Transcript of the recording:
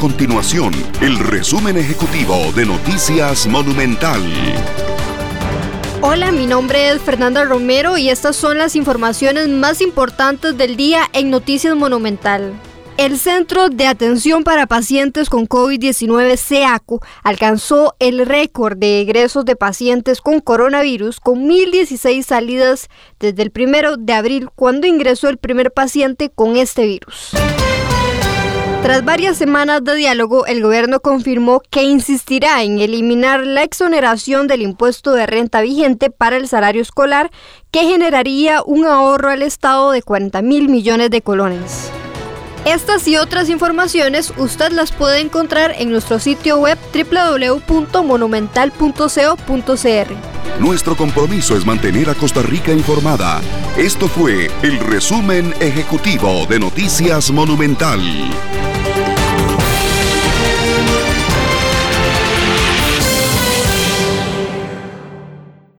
continuación el resumen ejecutivo de Noticias Monumental. Hola, mi nombre es Fernanda Romero y estas son las informaciones más importantes del día en Noticias Monumental. El Centro de Atención para Pacientes con COVID-19 CEACO alcanzó el récord de egresos de pacientes con coronavirus con 1.016 salidas desde el 1 de abril cuando ingresó el primer paciente con este virus. Tras varias semanas de diálogo, el gobierno confirmó que insistirá en eliminar la exoneración del impuesto de renta vigente para el salario escolar, que generaría un ahorro al Estado de 40 mil millones de colones. Estas y otras informaciones usted las puede encontrar en nuestro sitio web www.monumental.co.cr. Nuestro compromiso es mantener a Costa Rica informada. Esto fue el resumen ejecutivo de Noticias Monumental.